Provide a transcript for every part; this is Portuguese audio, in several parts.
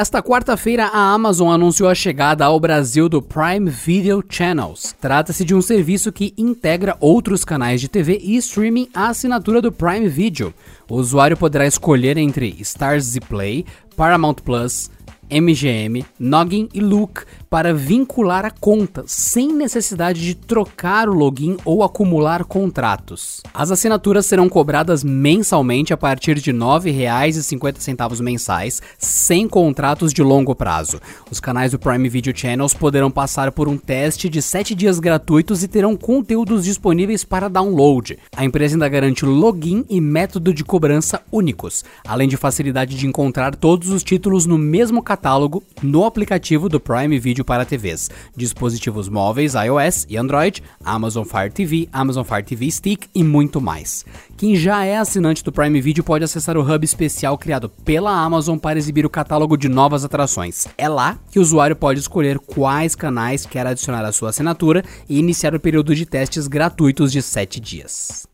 Nesta quarta-feira, a Amazon anunciou a chegada ao Brasil do Prime Video Channels. Trata-se de um serviço que integra outros canais de TV e streaming à assinatura do Prime Video. O usuário poderá escolher entre Stars Play, Paramount Plus, MGM, Noggin e Look para vincular a conta, sem necessidade de trocar o login ou acumular contratos. As assinaturas serão cobradas mensalmente a partir de R$ 9,50 mensais, sem contratos de longo prazo. Os canais do Prime Video Channels poderão passar por um teste de 7 dias gratuitos e terão conteúdos disponíveis para download. A empresa ainda garante login e método de cobrança únicos, além de facilidade de encontrar todos os títulos no mesmo catálogo no aplicativo do Prime Video para TVs, dispositivos móveis iOS e Android, Amazon Fire TV, Amazon Fire TV Stick e muito mais. Quem já é assinante do Prime Video pode acessar o hub especial criado pela Amazon para exibir o catálogo de novas atrações. É lá que o usuário pode escolher quais canais quer adicionar à sua assinatura e iniciar o período de testes gratuitos de 7 dias.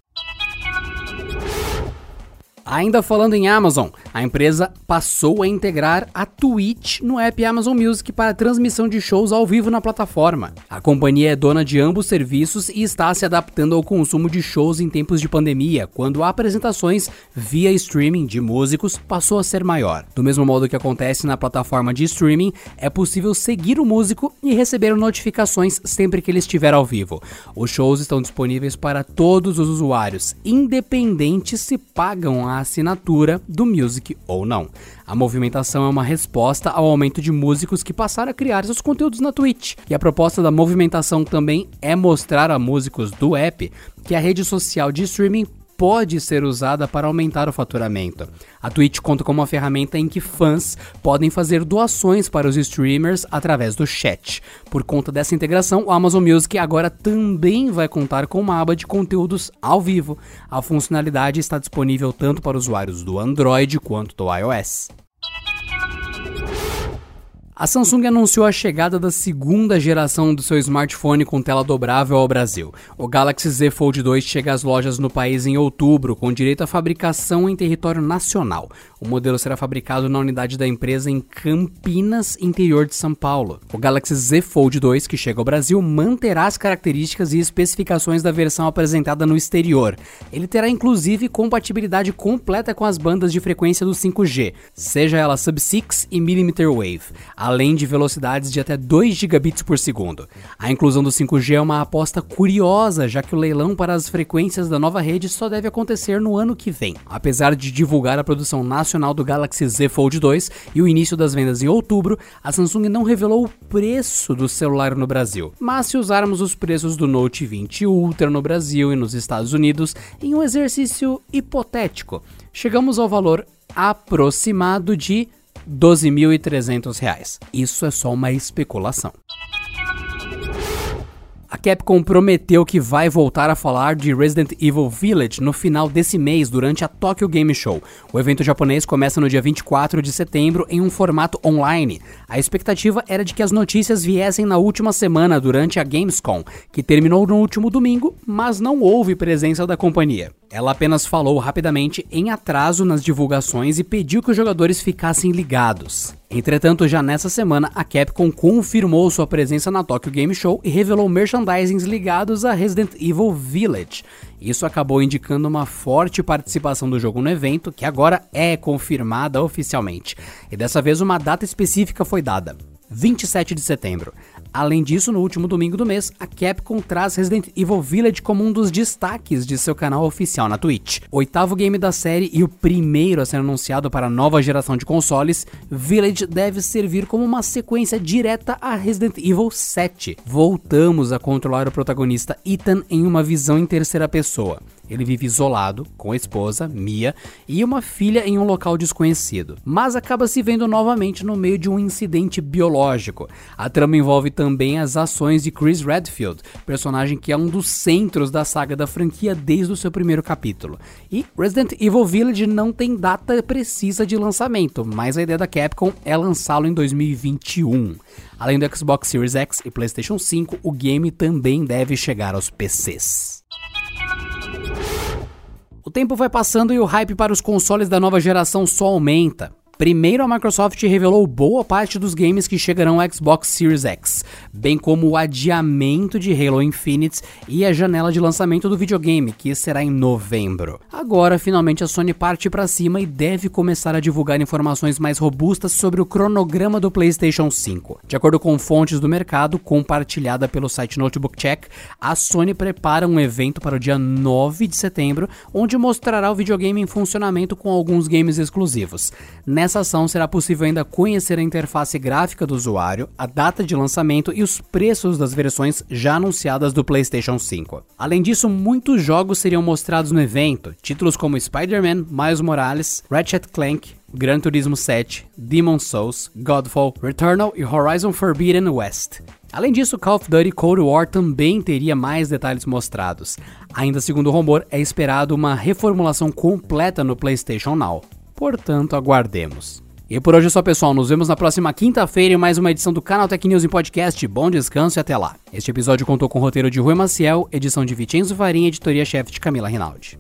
Ainda falando em Amazon, a empresa passou a integrar a Twitch no app Amazon Music para transmissão de shows ao vivo na plataforma. A companhia é dona de ambos serviços e está se adaptando ao consumo de shows em tempos de pandemia, quando apresentações via streaming de músicos passou a ser maior. Do mesmo modo que acontece na plataforma de streaming, é possível seguir o músico e receber notificações sempre que ele estiver ao vivo. Os shows estão disponíveis para todos os usuários, independente se pagam a assinatura do Music ou não. A movimentação é uma resposta ao aumento de músicos que passaram a criar seus conteúdos na Twitch. E a proposta da movimentação também é mostrar a músicos do app que a rede social de streaming pode ser usada para aumentar o faturamento. A Twitch conta com uma ferramenta em que fãs podem fazer doações para os streamers através do chat. Por conta dessa integração, o Amazon Music agora também vai contar com uma aba de conteúdos ao vivo. A funcionalidade está disponível tanto para usuários do Android quanto do iOS. A Samsung anunciou a chegada da segunda geração do seu smartphone com tela dobrável ao Brasil. O Galaxy Z Fold 2 chega às lojas no país em outubro, com direito à fabricação em território nacional. O modelo será fabricado na unidade da empresa em Campinas, interior de São Paulo. O Galaxy Z Fold 2, que chega ao Brasil, manterá as características e especificações da versão apresentada no exterior. Ele terá inclusive compatibilidade completa com as bandas de frequência do 5G, seja ela Sub-6 e Millimeter Wave além de velocidades de até 2 gigabits por segundo. A inclusão do 5G é uma aposta curiosa, já que o leilão para as frequências da nova rede só deve acontecer no ano que vem. Apesar de divulgar a produção nacional do Galaxy Z Fold 2 e o início das vendas em outubro, a Samsung não revelou o preço do celular no Brasil. Mas se usarmos os preços do Note 20 Ultra no Brasil e nos Estados Unidos em um exercício hipotético, chegamos ao valor aproximado de 12.300 reais. Isso é só uma especulação. A Capcom prometeu que vai voltar a falar de Resident Evil Village no final desse mês, durante a Tokyo Game Show. O evento japonês começa no dia 24 de setembro em um formato online. A expectativa era de que as notícias viessem na última semana, durante a Gamescom, que terminou no último domingo, mas não houve presença da companhia. Ela apenas falou rapidamente em atraso nas divulgações e pediu que os jogadores ficassem ligados. Entretanto, já nessa semana, a Capcom confirmou sua presença na Tokyo Game Show e revelou merchandisings ligados a Resident Evil Village. Isso acabou indicando uma forte participação do jogo no evento, que agora é confirmada oficialmente. E dessa vez uma data específica foi dada: 27 de setembro. Além disso, no último domingo do mês, a Capcom traz Resident Evil Village como um dos destaques de seu canal oficial na Twitch. Oitavo game da série e o primeiro a ser anunciado para a nova geração de consoles, Village deve servir como uma sequência direta a Resident Evil 7. Voltamos a controlar o protagonista Ethan em uma visão em terceira pessoa. Ele vive isolado, com a esposa, Mia, e uma filha em um local desconhecido, mas acaba se vendo novamente no meio de um incidente biológico. A trama envolve também as ações de Chris Redfield, personagem que é um dos centros da saga da franquia desde o seu primeiro capítulo. E Resident Evil Village não tem data precisa de lançamento, mas a ideia da Capcom é lançá-lo em 2021. Além do Xbox Series X e PlayStation 5, o game também deve chegar aos PCs. O tempo vai passando e o hype para os consoles da nova geração só aumenta. Primeiro, a Microsoft revelou boa parte dos games que chegarão ao Xbox Series X, bem como o adiamento de Halo Infinite e a janela de lançamento do videogame, que será em novembro. Agora, finalmente, a Sony parte para cima e deve começar a divulgar informações mais robustas sobre o cronograma do PlayStation 5. De acordo com fontes do mercado, compartilhada pelo site Notebook Check, a Sony prepara um evento para o dia 9 de setembro, onde mostrará o videogame em funcionamento com alguns games exclusivos. Nessa ação será possível ainda conhecer a interface gráfica do usuário, a data de lançamento e os preços das versões já anunciadas do PlayStation 5. Além disso, muitos jogos seriam mostrados no evento, títulos como Spider-Man, Miles Morales, Ratchet Clank, Gran Turismo 7, Demon Souls, Godfall, Returnal e Horizon Forbidden West. Além disso, Call of Duty Cold War também teria mais detalhes mostrados. Ainda segundo o rumor, é esperado uma reformulação completa no PlayStation Now. Portanto, aguardemos. E por hoje é só, pessoal. Nos vemos na próxima quinta-feira em mais uma edição do Canal Tech News em podcast. Bom descanso e até lá. Este episódio contou com o roteiro de Rui Maciel, edição de Vicenzo Varinha, editoria-chefe de Camila Rinaldi.